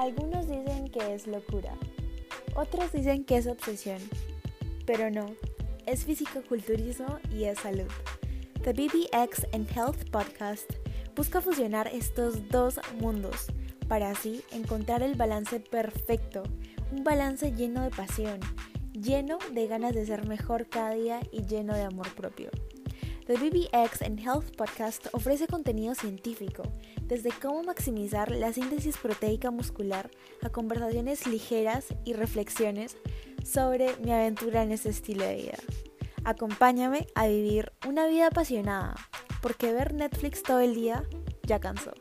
Algunos dicen que es locura, otros dicen que es obsesión, pero no, es físico-culturismo y es salud. The BBX and Health Podcast busca fusionar estos dos mundos para así encontrar el balance perfecto, un balance lleno de pasión, lleno de ganas de ser mejor cada día y lleno de amor propio. The BBX and Health Podcast ofrece contenido científico, desde cómo maximizar la síntesis proteica muscular a conversaciones ligeras y reflexiones sobre mi aventura en este estilo de vida. Acompáñame a vivir una vida apasionada, porque ver Netflix todo el día ya cansó.